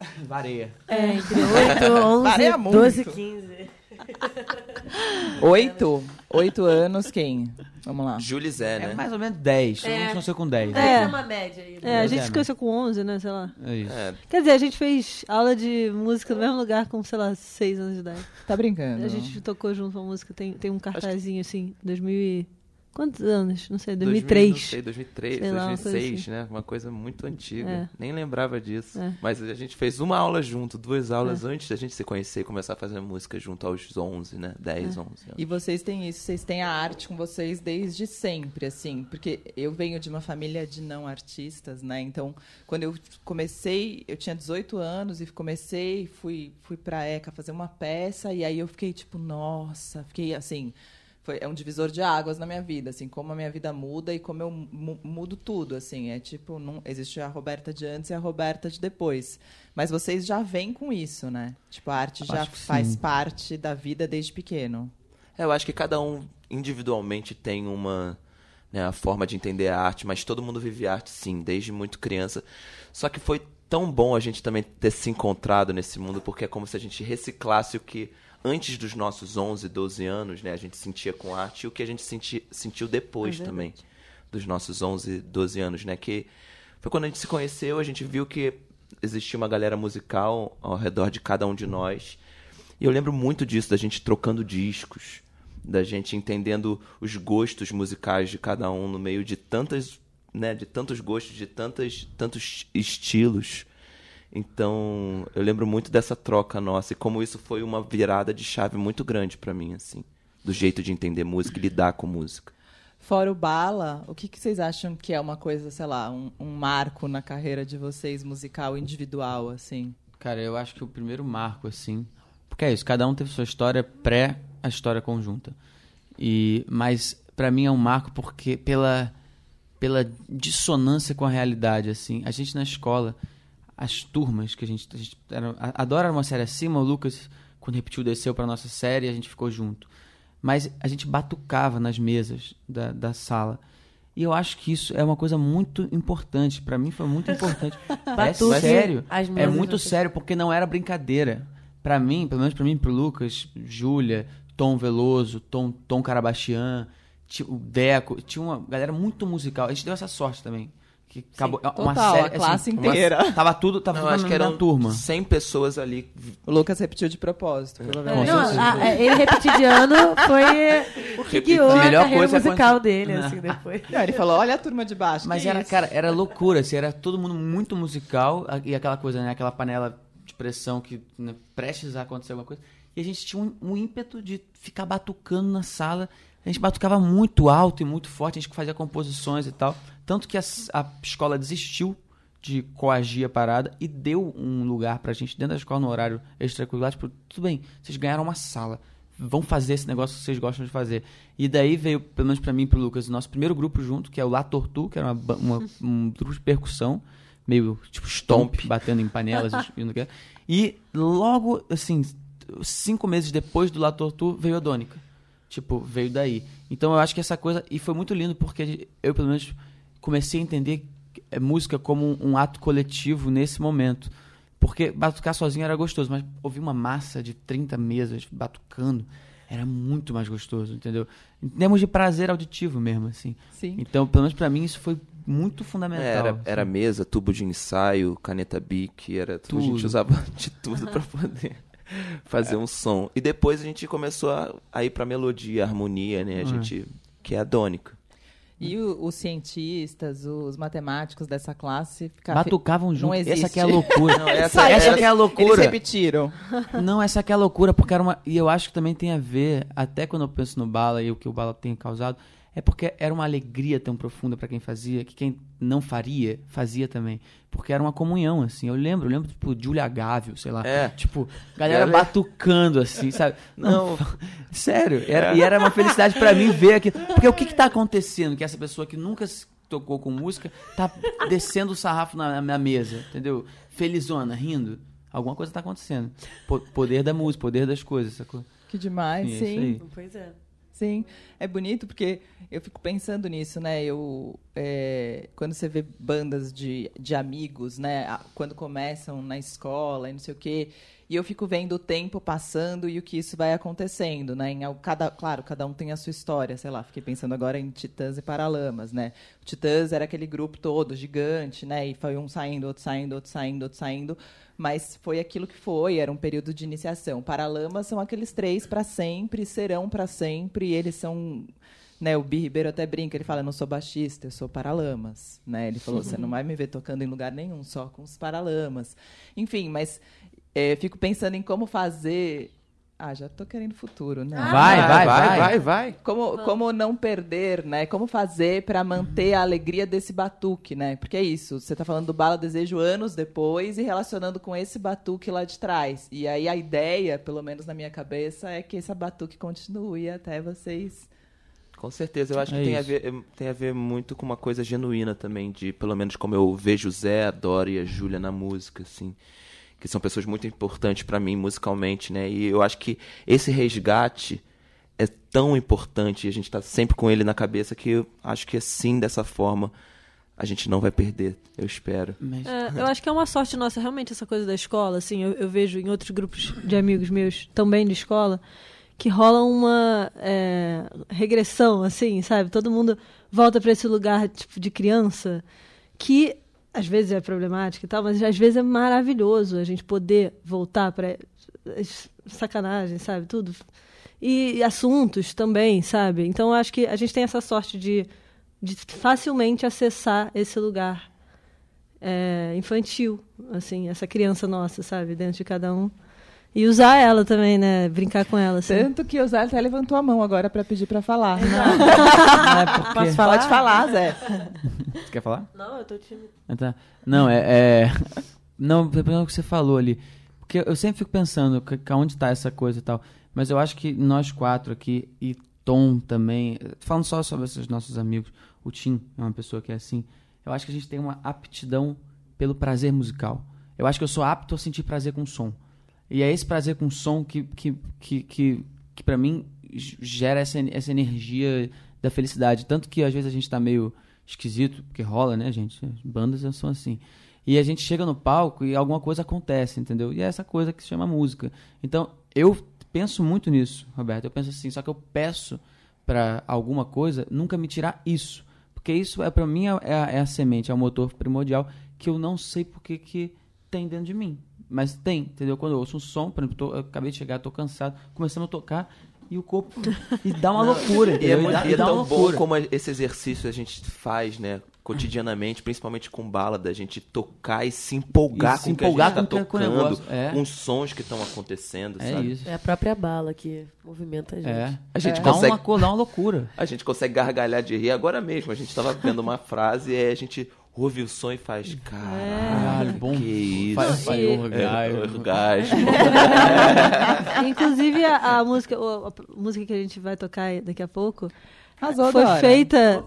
Speaker 2: [LAUGHS]
Speaker 6: Vareia.
Speaker 3: É, entre 8, 11, [LAUGHS]
Speaker 2: Varia
Speaker 3: 12
Speaker 2: muito.
Speaker 3: 15. [LAUGHS]
Speaker 2: Oito? Oito anos, quem? Vamos lá.
Speaker 4: Júlio Zé,
Speaker 6: É
Speaker 4: né?
Speaker 6: mais ou menos 10. Todo
Speaker 3: É.
Speaker 6: mundo começou com 10.
Speaker 5: É.
Speaker 3: É uma média aí. né?
Speaker 5: É, a gente
Speaker 6: é,
Speaker 5: se conheceu com 11, né? Sei lá.
Speaker 6: É isso.
Speaker 4: É,
Speaker 5: Quer dizer, a gente fez aula de música no mesmo lugar com, sei lá, 6 anos de idade.
Speaker 2: Tá brincando?
Speaker 5: A gente tocou junto uma música, tem, tem um cartazinho assim, 2000 e... Quantos anos? Não sei,
Speaker 4: 2000,
Speaker 5: 2003.
Speaker 4: Não sei, 2003,
Speaker 5: Sei lá, uma coisa
Speaker 4: 2006,
Speaker 5: assim.
Speaker 4: né? Uma coisa muito antiga.
Speaker 5: É.
Speaker 4: Nem lembrava disso.
Speaker 5: É.
Speaker 4: Mas a gente fez uma aula junto, duas aulas antes da gente se conhecer e começar a fazer música junto aos 11, né? 10, 11 anos.
Speaker 2: E vocês têm isso, vocês têm a arte com vocês desde sempre, assim, porque eu venho de uma família de não artistas, né? Então, quando eu comecei, eu tinha 18 anos e comecei, fui, fui pra ECA fazer uma peça, e aí eu fiquei tipo, nossa, fiquei assim. Foi, é um divisor de águas na minha vida, assim, como a minha vida muda e como eu mu- mudo tudo, assim. É tipo, não, existe a Roberta de antes e a Roberta de depois. Mas vocês já vêm com isso, né? Tipo, a arte já faz
Speaker 6: sim.
Speaker 2: parte da vida desde pequeno.
Speaker 4: É, eu acho que cada um individualmente tem uma né, a forma de entender a arte, mas todo mundo vive arte sim, desde muito criança. Só que foi tão bom a gente também ter se encontrado nesse mundo, porque é como se a gente reciclasse o que antes dos nossos 11, 12 anos, né, a gente sentia com arte e o que a gente senti, sentiu depois
Speaker 5: É
Speaker 4: também dos nossos 11, 12 anos, né, que foi quando a gente se conheceu, a gente viu que existia uma galera musical ao redor de cada um de nós. E eu lembro muito disso, da gente trocando discos, da gente entendendo os gostos musicais de cada um no meio de tantas, né, de tantos gostos, de tantas, tantos estilos. Então, eu lembro muito dessa troca nossa e como isso foi uma virada de chave muito grande pra mim, assim, do jeito de entender música e lidar com música.
Speaker 2: Fora o Bala, o que, que vocês acham que é uma coisa, sei lá, um, um marco na carreira de vocês, musical, individual, assim?
Speaker 6: Cara, eu acho que o primeiro marco, assim. Porque é isso, cada um teve sua história pré a história conjunta. E, mas pra mim é um marco porque pela, pela dissonância com a realidade, assim. A gente na escola, as turmas que a gente, a gente era, adora uma série acima, o Lucas, quando repetiu, desceu pra nossa série e a gente ficou junto. Mas a gente batucava nas mesas da, da sala. E eu acho que isso é uma coisa muito importante. Pra mim foi muito importante. [LAUGHS] é sério. É muito sério, porque não era brincadeira. Pra mim, pelo menos pra mim, e pro Lucas, Júlia, Tom Veloso, Tom, Tom Carabachian, ti- o Deco, tinha uma galera muito musical. A gente deu essa sorte também. Que acabou, é uma
Speaker 2: total, a
Speaker 6: série, assim,
Speaker 2: classe
Speaker 6: uma-
Speaker 2: inteira.
Speaker 6: tava tudo, tava
Speaker 4: Não,
Speaker 6: tudo
Speaker 4: acho que eram
Speaker 6: turma.
Speaker 4: 100 pessoas ali.
Speaker 2: O Lucas repetiu de propósito,
Speaker 6: Com
Speaker 2: provavelmente.
Speaker 3: Não,
Speaker 6: certeza.
Speaker 3: a- a- ele repetir de ano foi o que guiou a
Speaker 6: Melhor coisa é
Speaker 3: musical
Speaker 6: quando-
Speaker 3: dele,
Speaker 6: Não.
Speaker 3: assim, depois.
Speaker 2: Não, ele falou, olha a turma de baixo.
Speaker 6: Mas era,
Speaker 2: isso?
Speaker 6: cara, era loucura, assim, era todo mundo muito musical e aquela coisa, né? Aquela panela de pressão que né, prestes a acontecer alguma coisa. E a gente tinha um, um ímpeto de ficar batucando na sala. A gente batucava muito alto e muito forte, a gente fazia composições e tal. Tanto que a, a escola desistiu de coagir a parada e deu um lugar pra gente dentro da escola no horário extracurricular. Tipo, tudo bem, vocês ganharam uma sala. Vão fazer esse negócio que vocês gostam de fazer. E daí veio, pelo menos pra mim e pro Lucas, o nosso primeiro grupo junto, que é o La Tortu, que era uma, uma- [LAUGHS] um grupo de percussão, meio tipo stomp, batendo em panelas e [LAUGHS] não quer. E logo, assim, cinco meses depois do La Tortu, veio a Dônica. Tipo, veio daí. Então eu acho que essa coisa. E foi muito lindo porque eu, pelo menos, comecei a entender é, música como um, ato coletivo nesse momento. Porque batucar sozinho era gostoso, mas ouvir uma massa de 30 mesas batucando era muito mais gostoso, entendeu? Em termos de prazer auditivo mesmo, assim.
Speaker 2: Sim.
Speaker 6: Então, pelo menos pra mim, isso foi muito fundamental.
Speaker 4: Era,
Speaker 6: assim.
Speaker 4: era mesa, tubo de ensaio, caneta bic, era tudo. A
Speaker 6: Tudo.
Speaker 4: gente usava de tudo pra poder [LAUGHS] fazer um som. E depois a gente começou a, a ir pra melodia, harmonia, né? A
Speaker 6: Uhum.
Speaker 4: gente. Que é a dônica.
Speaker 2: E o- os cientistas, os matemáticos dessa classe ficavam.
Speaker 6: Batucavam
Speaker 2: Não
Speaker 6: junto.
Speaker 2: existe.
Speaker 6: Essa que é a loucura.
Speaker 4: Não, essa-
Speaker 6: essa
Speaker 2: eles-
Speaker 6: que é a
Speaker 2: Eles
Speaker 6: loucura.
Speaker 2: repetiram.
Speaker 6: Não, essa aqui é a loucura, porque era uma. E eu acho que também tem a ver, até quando eu penso no Bala e o que o Bala tem causado, é porque era uma alegria tão profunda pra quem fazia, que quem não faria, fazia também. Porque era uma comunhão, assim. Eu lembro, eu lembro, tipo, Julia Gávio, sei lá.
Speaker 4: É.
Speaker 6: Tipo, galera
Speaker 4: Galera-
Speaker 6: batucando, assim, sabe? [LAUGHS] Não. Sério. Era, E era uma felicidade pra mim ver aqui. Porque o que que tá acontecendo? Que essa pessoa que nunca se tocou com música tá descendo o sarrafo na, na mesa, entendeu? Felizona, rindo. Alguma coisa tá acontecendo. Po- poder da música, poder das coisas, sacou?
Speaker 2: Que demais,
Speaker 6: Sim, é
Speaker 2: sim.
Speaker 3: Pois é.
Speaker 2: Sim, é bonito porque eu fico pensando nisso, né? Eu, é, quando você vê bandas de, de amigos, né? Quando começam na escola e não sei o quê, e eu fico vendo o tempo passando e o que isso vai acontecendo, né? Em, cada, claro, cada um tem a sua história, sei lá. Fiquei pensando agora em Titãs e Paralamas, né? O Titãs era aquele grupo todo gigante, né? E foi um saindo, outro saindo, outro saindo, outro saindo. Mas foi aquilo que foi, era um período de iniciação. Paralamas são aqueles três para sempre, serão para sempre, e eles são. Né, o Bi Ribeiro até brinca, ele fala, eu não sou baixista, eu sou paralamas. Né? Ele falou, você não vai me ver tocando em lugar nenhum, só com os paralamas. Enfim, mas é, fico pensando em como fazer. Ah, já tô querendo futuro, né?
Speaker 6: Vai, vai, vai.
Speaker 4: vai, vai.
Speaker 2: Como, como não perder, né? Como fazer para manter a alegria desse batuque, né? Porque é isso, você tá falando do Bala Desejo anos depois e relacionando com esse batuque lá de trás. E aí a ideia, pelo menos na minha cabeça, é que esse batuque continue até vocês.
Speaker 4: Com certeza, eu acho
Speaker 6: É
Speaker 4: que tem a, ver, eh, tem a ver muito com uma coisa genuína também, de pelo menos como eu vejo o Zé, a Dora e a Júlia na música, assim. Que são pessoas muito importantes pra mim musicalmente, né? E eu acho que esse resgate é tão importante, e a gente tá sempre com ele na cabeça, que eu acho que assim, dessa forma, a gente não vai perder, eu espero.
Speaker 6: Mas-
Speaker 5: É, eu acho que é uma sorte nossa, realmente, essa coisa da escola. Assim, eu, eu vejo em outros grupos de amigos meus, também de escola, que rola uma é, regressão, assim, sabe? Todo mundo volta para esse lugar tipo de criança, que às vezes é problemático e tal, mas às vezes é maravilhoso a gente poder voltar para sacanagem, sabe? Tudo. E, assuntos também, sabe? Então acho que a gente tem essa sorte de, de facilmente acessar esse lugar é, infantil, assim, essa criança nossa, sabe, dentro de cada um. E usar ela também, né? Brincar com ela, assim.
Speaker 2: Tanto que o Zé até levantou a mão agora para pedir para falar.
Speaker 6: Não [LAUGHS] é [LAUGHS] porque...
Speaker 2: Posso falar? Pode falar, Zé.
Speaker 6: Você quer falar?
Speaker 3: Não, eu tô tímido.
Speaker 6: Ah, tá. Não, é. é... Não, pelo o que você falou ali. Porque eu sempre fico pensando que, que onde tá essa coisa e tal. Mas eu acho que nós quatro aqui, e Tom também, falando só sobre esses nossos amigos, o Tim é uma pessoa que é assim. Eu acho que a gente tem uma aptidão pelo prazer musical. Eu acho que eu sou apto a sentir prazer com som. E é esse prazer com som que, que, que, que, que para mim gera essa, essa energia da felicidade. Tanto que às vezes a gente tá meio esquisito, porque rola, né, gente? Bandas são assim. E a gente chega no palco e alguma coisa acontece, entendeu? E é essa coisa que se chama música. Então, eu penso muito nisso, Roberto. Eu penso assim, só que eu peço para alguma coisa nunca me tirar isso. Porque isso é para mim é a, é a, semente, é o motor primordial que eu não sei porque que tem dentro de mim. Mas tem, entendeu? Quando eu ouço um som, por exemplo, tô, eu acabei de chegar, tô cansado, começando a tocar, e o corpo e dá uma loucura.
Speaker 4: E é, muito, e é tão bom como esse exercício a gente faz, né? Cotidianamente, principalmente com bala, da gente tocar e se empolgar e com o que a gente está tocando, com, é. com os sons que estão acontecendo,
Speaker 3: é
Speaker 4: sabe?
Speaker 3: Isso. É a própria bala que movimenta a gente.
Speaker 6: É. A gente é. consegue... Dá uma, dá uma loucura.
Speaker 4: A gente consegue gargalhar de rir agora mesmo. A gente estava vendo uma frase e a gente ouve o som e faz, caralho, é. bom, que isso.
Speaker 6: Faz, faz e... orgasmo.
Speaker 4: É, orgasmo. [LAUGHS]
Speaker 5: Inclusive, a, a música, a, a, música que a gente vai tocar daqui a pouco foi feita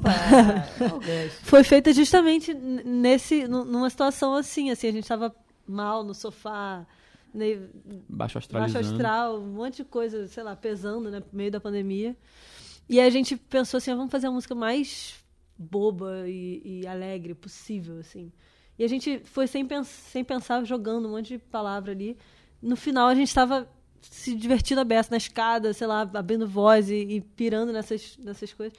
Speaker 5: [LAUGHS] foi feita justamente nesse numa situação assim assim a gente estava mal no sofá né,
Speaker 6: baixo astral
Speaker 5: baixo astral um monte de coisa sei lá pesando né no meio da pandemia e a gente pensou assim ah, vamos fazer a música mais boba e, e, alegre possível, assim. E a gente foi sem, pens sem pensar, jogando um monte de palavra ali. No final, a gente estava se divertindo a beça na escada, sei lá, abrindo voz e, e pirando nessas, nessas coisas.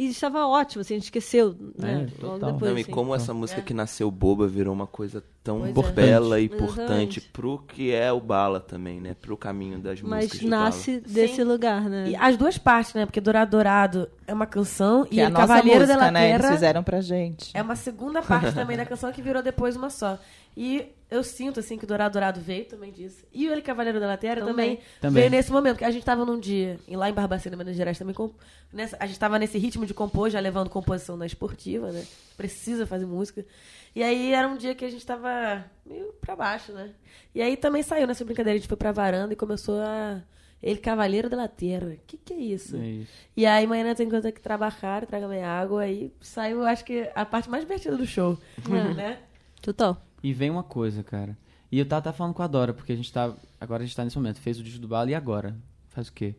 Speaker 5: E estava ótimo, assim, a gente esqueceu, né?
Speaker 6: É, Logo depois,
Speaker 4: Não,
Speaker 5: assim.
Speaker 4: e como essa música é. que nasceu boba virou uma coisa tão pois bela é. e importante pro que é o Bala também, né? Pro caminho das
Speaker 5: Mas
Speaker 4: músicas
Speaker 5: Mas nasce desse Sim. lugar, né?
Speaker 3: E as duas partes, né? Porque Dourado Dourado é uma canção
Speaker 2: que
Speaker 3: e
Speaker 2: é
Speaker 3: a Cavaleiro
Speaker 2: música,
Speaker 3: da
Speaker 2: né?
Speaker 3: Terra
Speaker 2: Eles fizeram pra gente.
Speaker 3: É uma segunda parte também da canção que virou depois uma só. E eu sinto, assim, que o Dourado Dourado veio também disso. E o Ele Cavaleiro da Terra também, também, veio nesse momento. que a gente tava num dia, lá em Barbacena, Minas Gerais, também. Com, nessa, a gente tava nesse ritmo de compor, já levando composição na esportiva, né? Precisa fazer música. E aí era um dia que a gente tava meio pra baixo, né? E aí também saiu nessa brincadeira. A gente foi pra varanda e começou a. Ele Cavaleiro da Terra. O que, que é isso?
Speaker 6: É isso.
Speaker 3: E aí, amanhã tem coisa que trabalhar, traga minha água. Aí saiu, acho que, a parte mais divertida do show. É. né?
Speaker 5: Total.
Speaker 6: E vem uma coisa, cara. E eu tava, tava falando com a Dora, porque a gente tá. Agora a gente tá nesse momento. Fez o disco do Bala e agora? Faz o quê?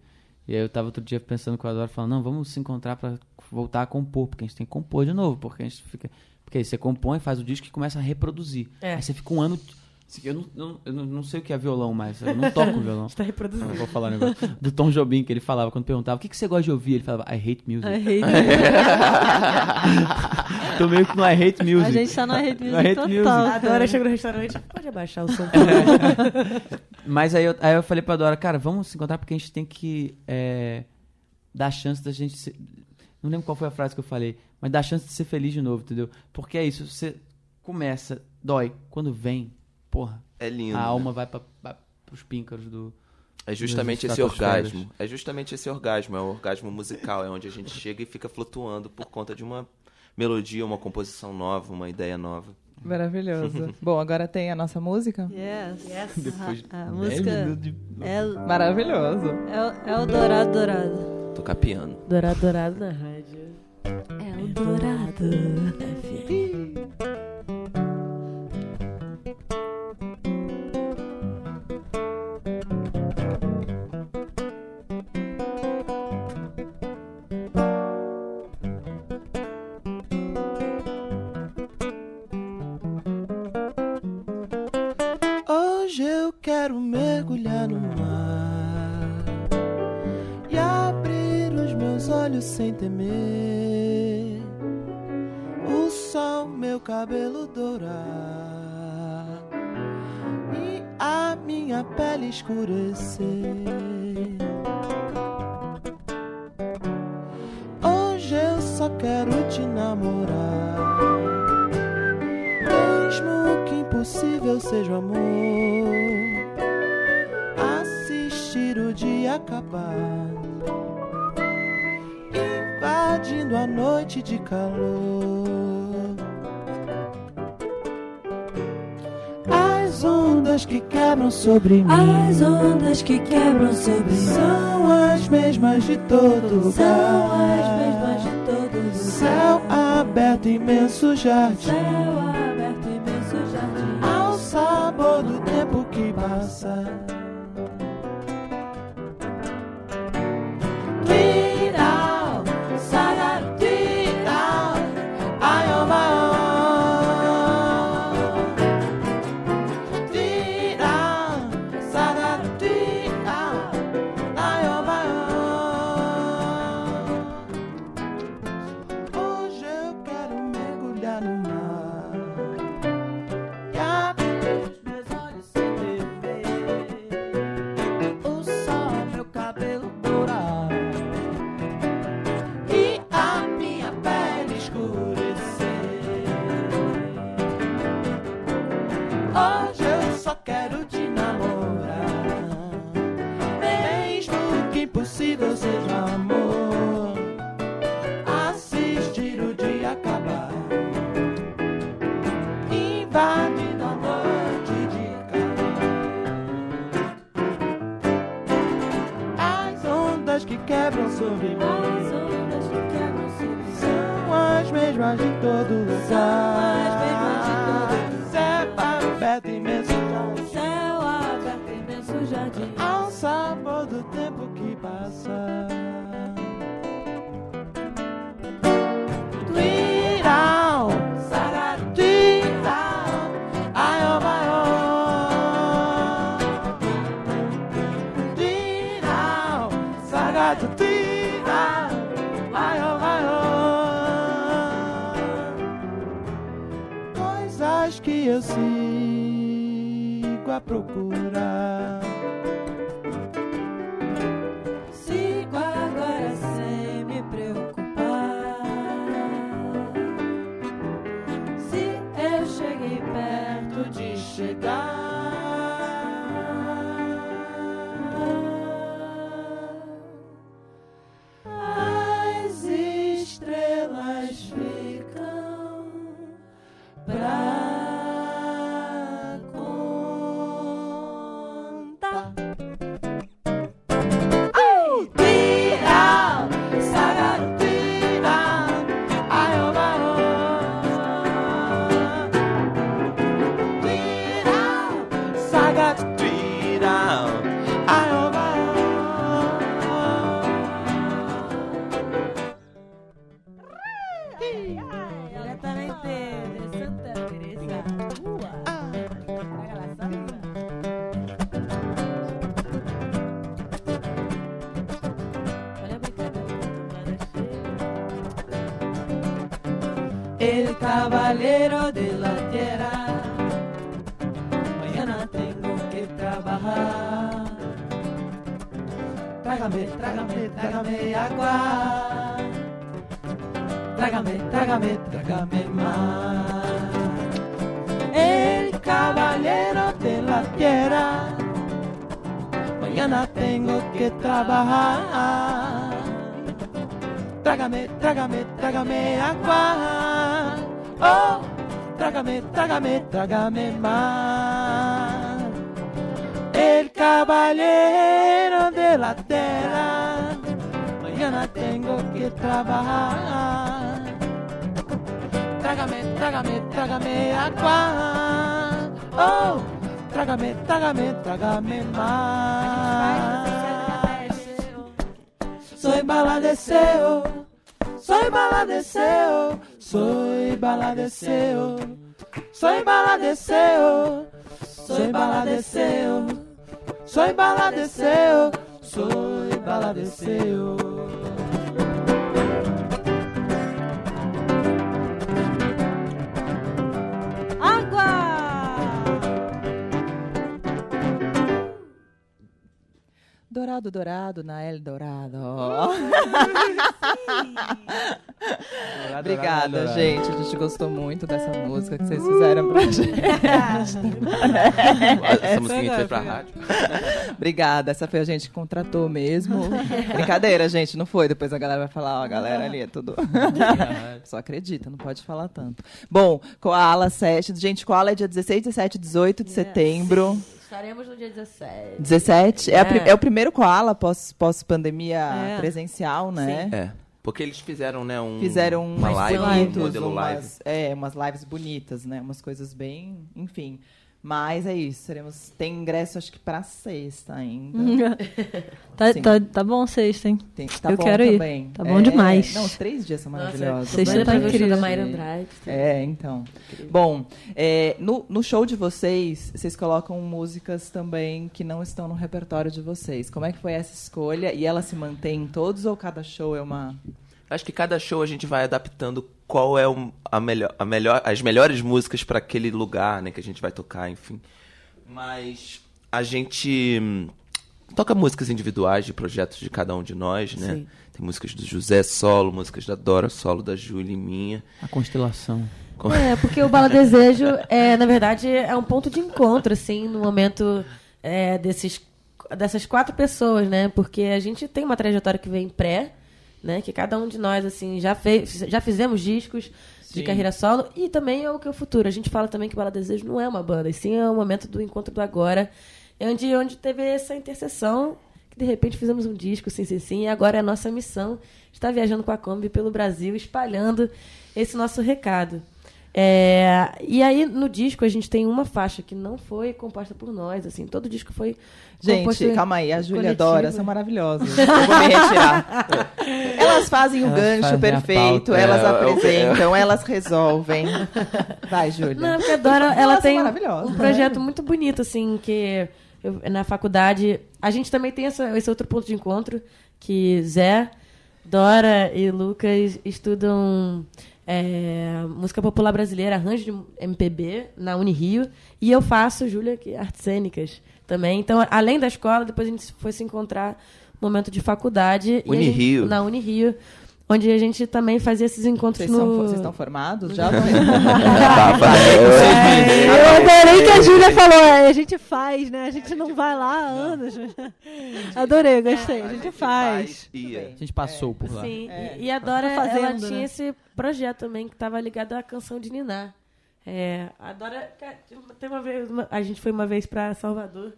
Speaker 6: E aí eu tava outro dia pensando com a Dora, falando, não, vamos se encontrar para voltar a compor, porque a gente tem que compor de novo, porque a gente fica. Porque aí você compõe, faz o disco e começa a reproduzir. É. Aí você fica um ano. Eu não, não, eu não sei o que é violão mais, eu não toco [LAUGHS] violão.
Speaker 3: Está reproduzindo.
Speaker 6: Não vou falar um negócio. Do Tom Jobim, que ele falava, quando perguntava o que, que você gosta de ouvir, ele falava, I hate music.
Speaker 5: I hate [LAUGHS] music.
Speaker 6: Tô meio que no I hate music.
Speaker 5: A gente tá no I hate music.
Speaker 6: I hate
Speaker 5: total,
Speaker 6: music.
Speaker 3: A Dora chega no restaurante, pode abaixar o som. [LAUGHS]
Speaker 6: Mas aí eu, aí eu falei pra Dora, cara, vamos se encontrar porque a gente tem que é, dar chance da gente. Ser... Não lembro qual foi a frase que eu falei, mas dar chance de ser feliz de novo, entendeu? Porque é isso, você começa, dói. Quando vem, porra.
Speaker 4: É lindo.
Speaker 6: A alma
Speaker 4: né?
Speaker 6: vai pra, pra, pros píncaros do.
Speaker 4: É justamente esse orgasmo. É justamente esse orgasmo. É o orgasmo musical. É onde a gente chega e fica flutuando por conta de uma melodia, uma composição nova, uma ideia nova.
Speaker 2: Maravilhoso. [LAUGHS] Bom, agora tem a nossa música?
Speaker 5: Yes. yes.
Speaker 6: Depois
Speaker 5: a, a música
Speaker 6: de...
Speaker 5: é
Speaker 2: maravilhoso.
Speaker 5: É, é o Dourado Dourado.
Speaker 4: Tocar piano.
Speaker 3: Dourado Dourado na rádio.
Speaker 5: É o Dourado.
Speaker 10: Que quebram sobre são as mesmas de todo lugar.
Speaker 11: são as mesmas de todo lugar.
Speaker 10: Céu aberto, imenso jardim.
Speaker 11: Céu agua.
Speaker 10: Oh, trágame, trágame más. El caballero de la tierra. Mañana tengo que trabajar. Trágame, trágame, trágame agua. Oh, trágame, trágame, trágame más. Soy bala deseo, soy bala deseo, soy bala deseo, soy bala deseo, soy bala deseo, soy bala deseo, soy bala
Speaker 2: Dourado, dourado, na El Dourado. Obrigada,
Speaker 6: dourado.
Speaker 2: gente. A gente gostou muito dessa música que vocês fizeram pra gente.
Speaker 4: Essa música foi pra rádio.
Speaker 2: Obrigada. Essa foi a gente que contratou mesmo. Brincadeira, gente. Não foi. Depois a galera vai falar, ó, a galera ali é tudo. Só acredita, não pode falar tanto. Bom, Koala 7. Gente, Koala é dia 16, 17, 18 de setembro.
Speaker 3: Estaremos no dia 17.
Speaker 2: 17? É,
Speaker 3: É.
Speaker 2: é o primeiro Koala pós- pós-pandemia
Speaker 3: É.
Speaker 2: presencial, né?
Speaker 4: É. Porque eles fizeram, né, um,
Speaker 2: Fizeram
Speaker 4: uma
Speaker 2: umas
Speaker 4: live, um
Speaker 2: bonitas,
Speaker 4: modelo
Speaker 2: umas,
Speaker 4: live.
Speaker 2: É, umas lives bonitas, né? Umas coisas bem, enfim. Mas é isso, teremos, tem ingresso acho que pra sexta ainda. [LAUGHS]
Speaker 5: Tá, tá, tá bom sexta, hein?
Speaker 2: Tem- tá
Speaker 5: Eu
Speaker 2: bom
Speaker 5: quero
Speaker 2: também.
Speaker 5: ir. Tá bom
Speaker 2: É,
Speaker 5: demais.
Speaker 2: Não, os três dias são
Speaker 3: Nossa,
Speaker 2: maravilhosos.
Speaker 5: sexta tá incrível.
Speaker 3: da Mayra Andrade.
Speaker 2: É, então. Bom, é, no, no show de vocês, vocês colocam músicas também que não estão no repertório de vocês. Como é que foi essa escolha? E ela se mantém em todos ou cada show é uma.
Speaker 4: Acho que cada show a gente vai adaptando qual é a melhor, a melhor, as melhores músicas para aquele lugar, né, que a gente vai tocar, enfim. Mas a gente hum, toca músicas individuais de projetos de cada um de nós, né?
Speaker 6: Sim.
Speaker 4: Tem músicas do José solo, músicas da Dora solo, da Júlia e minha.
Speaker 6: A constelação.
Speaker 3: É, porque o Bala Desejo, é, na verdade, é um ponto de encontro, assim, no momento é, desses dessas quatro pessoas, né? Porque a gente tem uma trajetória que vem pré, né? Que cada um de nós, assim, já, fez, já fizemos discos de
Speaker 10: Sim.
Speaker 3: carreira solo e também é o que é o futuro. A gente fala também que Bala Desejo não é uma banda, e sim é o momento do encontro do agora, é onde, onde teve essa interseção, que de repente fizemos um disco, sim, sim, sim, e agora é a nossa missão estar viajando com a Kombi pelo Brasil, espalhando esse nosso recado. É, e aí, no disco, a gente tem uma faixa que não foi composta por nós, assim, todo o disco foi composto
Speaker 10: Gente, calma aí, a Júlia adora, são maravilhosas. [LAUGHS] Eu vou me retirar. [LAUGHS] Elas fazem o
Speaker 2: Elas
Speaker 10: gancho
Speaker 2: fazem
Speaker 10: perfeito,
Speaker 2: pauta.
Speaker 10: elas
Speaker 4: É, eu-
Speaker 10: apresentam, elas resolvem. Vai, Júlia.
Speaker 3: Não, porque a Dora, ela tem um projeto muito bonito, assim, que eu- na faculdade. A gente também tem essa- esse outro ponto de encontro, que Zé, Dora e Lucas estudam é, música popular brasileira, arranjo de MPB na Unirio. E eu faço, Júlia, que artes cênicas também. Então, além da escola, depois a gente foi se encontrar no momento de faculdade. e a gente-
Speaker 4: Unirio.
Speaker 3: na Unirio. Onde a gente também fazia esses encontros
Speaker 10: Vocês,
Speaker 3: no...
Speaker 10: são, vocês estão formados já? [LAUGHS]
Speaker 5: É, eu adorei que a Júlia falou, é, a gente faz, né? A gente não vai lá há anos. [LAUGHS] Adorei, gostei. A gente faz.
Speaker 2: A gente passou por lá.
Speaker 3: Sim,
Speaker 10: É.
Speaker 3: e, e a Dora,
Speaker 5: Tá fazendo,
Speaker 3: ela tinha
Speaker 5: né?
Speaker 3: esse projeto também que estava ligado à canção de Niná. É, a Dora, cara, tem uma vez, uma- a gente foi uma vez para Salvador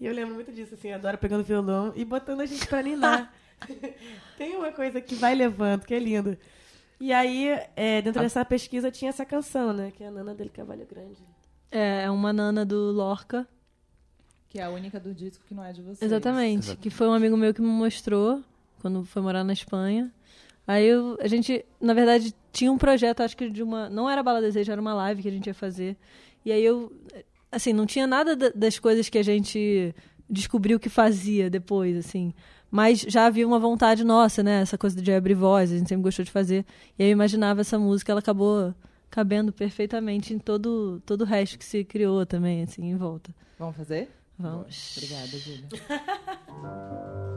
Speaker 3: e eu lembro muito disso, assim, a Dora pegando violão e botando a gente para ninar. [LAUGHS] [LAUGHS] tem uma coisa que vai levando, que é lindo. E aí, é, dentro dessa pesquisa tinha essa canção, né, que é a Nana dele Cavalho Grande.
Speaker 5: É, é uma nana do Lorca.
Speaker 10: Que é a única do disco que não é de vocês.
Speaker 5: Exatamente. Que foi um amigo meu que me mostrou quando foi morar na Espanha. Aí eu- a gente, na verdade, tinha um projeto, acho que de uma. Não era Bala Desejo, era uma live que a gente ia fazer. E aí eu. Assim, não tinha nada da- das coisas que a gente descobriu que fazia depois, assim. Mas já havia uma vontade nossa, né? Essa coisa de abrir voz, a gente sempre gostou de fazer. E aí eu imaginava essa música, ela acabou cabendo perfeitamente em todo, todo o resto que se criou também, assim, em volta.
Speaker 10: Vamos fazer?
Speaker 5: Vamos.
Speaker 10: Obrigada, Júlia. [LAUGHS]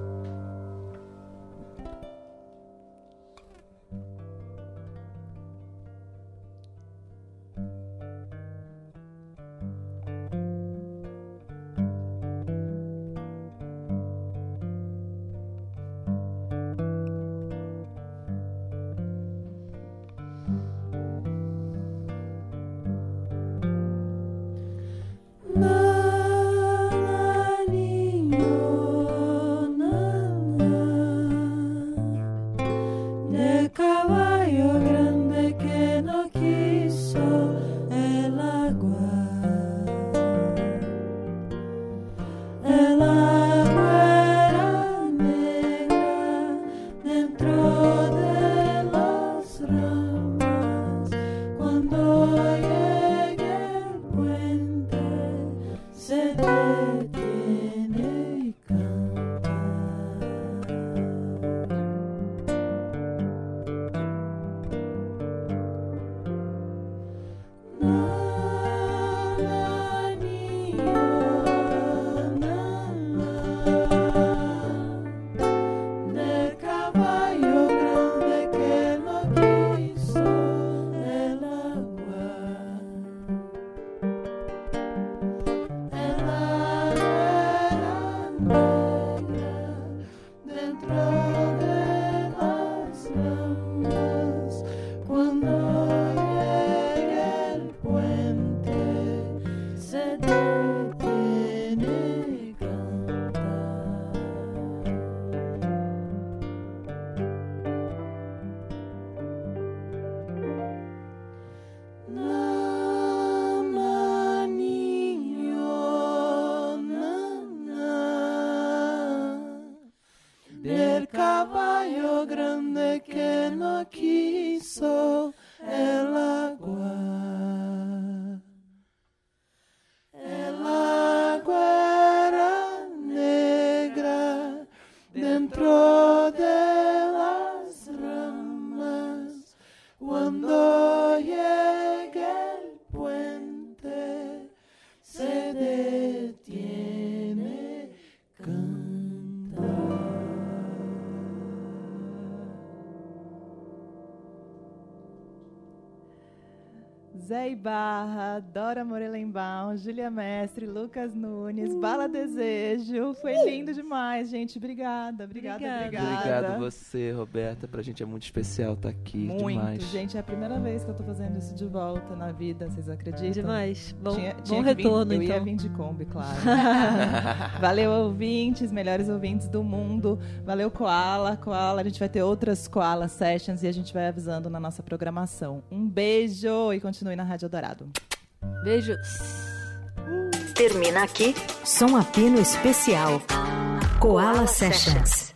Speaker 2: Zé Ibarra, Dora Morelenbaum, Júlia Mestre, Lucas Nunes, Bala Desejo. Foi lindo demais, gente. Obrigada, obrigada,
Speaker 5: Obrigada.
Speaker 2: obrigada.
Speaker 4: Obrigado você, Roberta. Pra gente é muito especial estar aqui.
Speaker 2: Muito,
Speaker 4: demais.
Speaker 2: gente. É a primeira vez que eu tô fazendo isso de volta na vida, vocês acreditam?
Speaker 5: Demais. Bom,
Speaker 2: Tinha-
Speaker 5: bom
Speaker 2: tinha que vir-
Speaker 5: retorno,
Speaker 2: eu
Speaker 5: então.
Speaker 2: ia vir de Kombi, claro. [LAUGHS] Valeu, ouvintes, melhores ouvintes do mundo. Valeu, Koala. Koala, a gente vai ter outras Koala Sessions e a gente vai avisando na nossa programação. Um beijo e continue na Rádio Dourado.
Speaker 5: Beijo.
Speaker 1: Termina aqui Som a Pino Especial. Koala Sessions.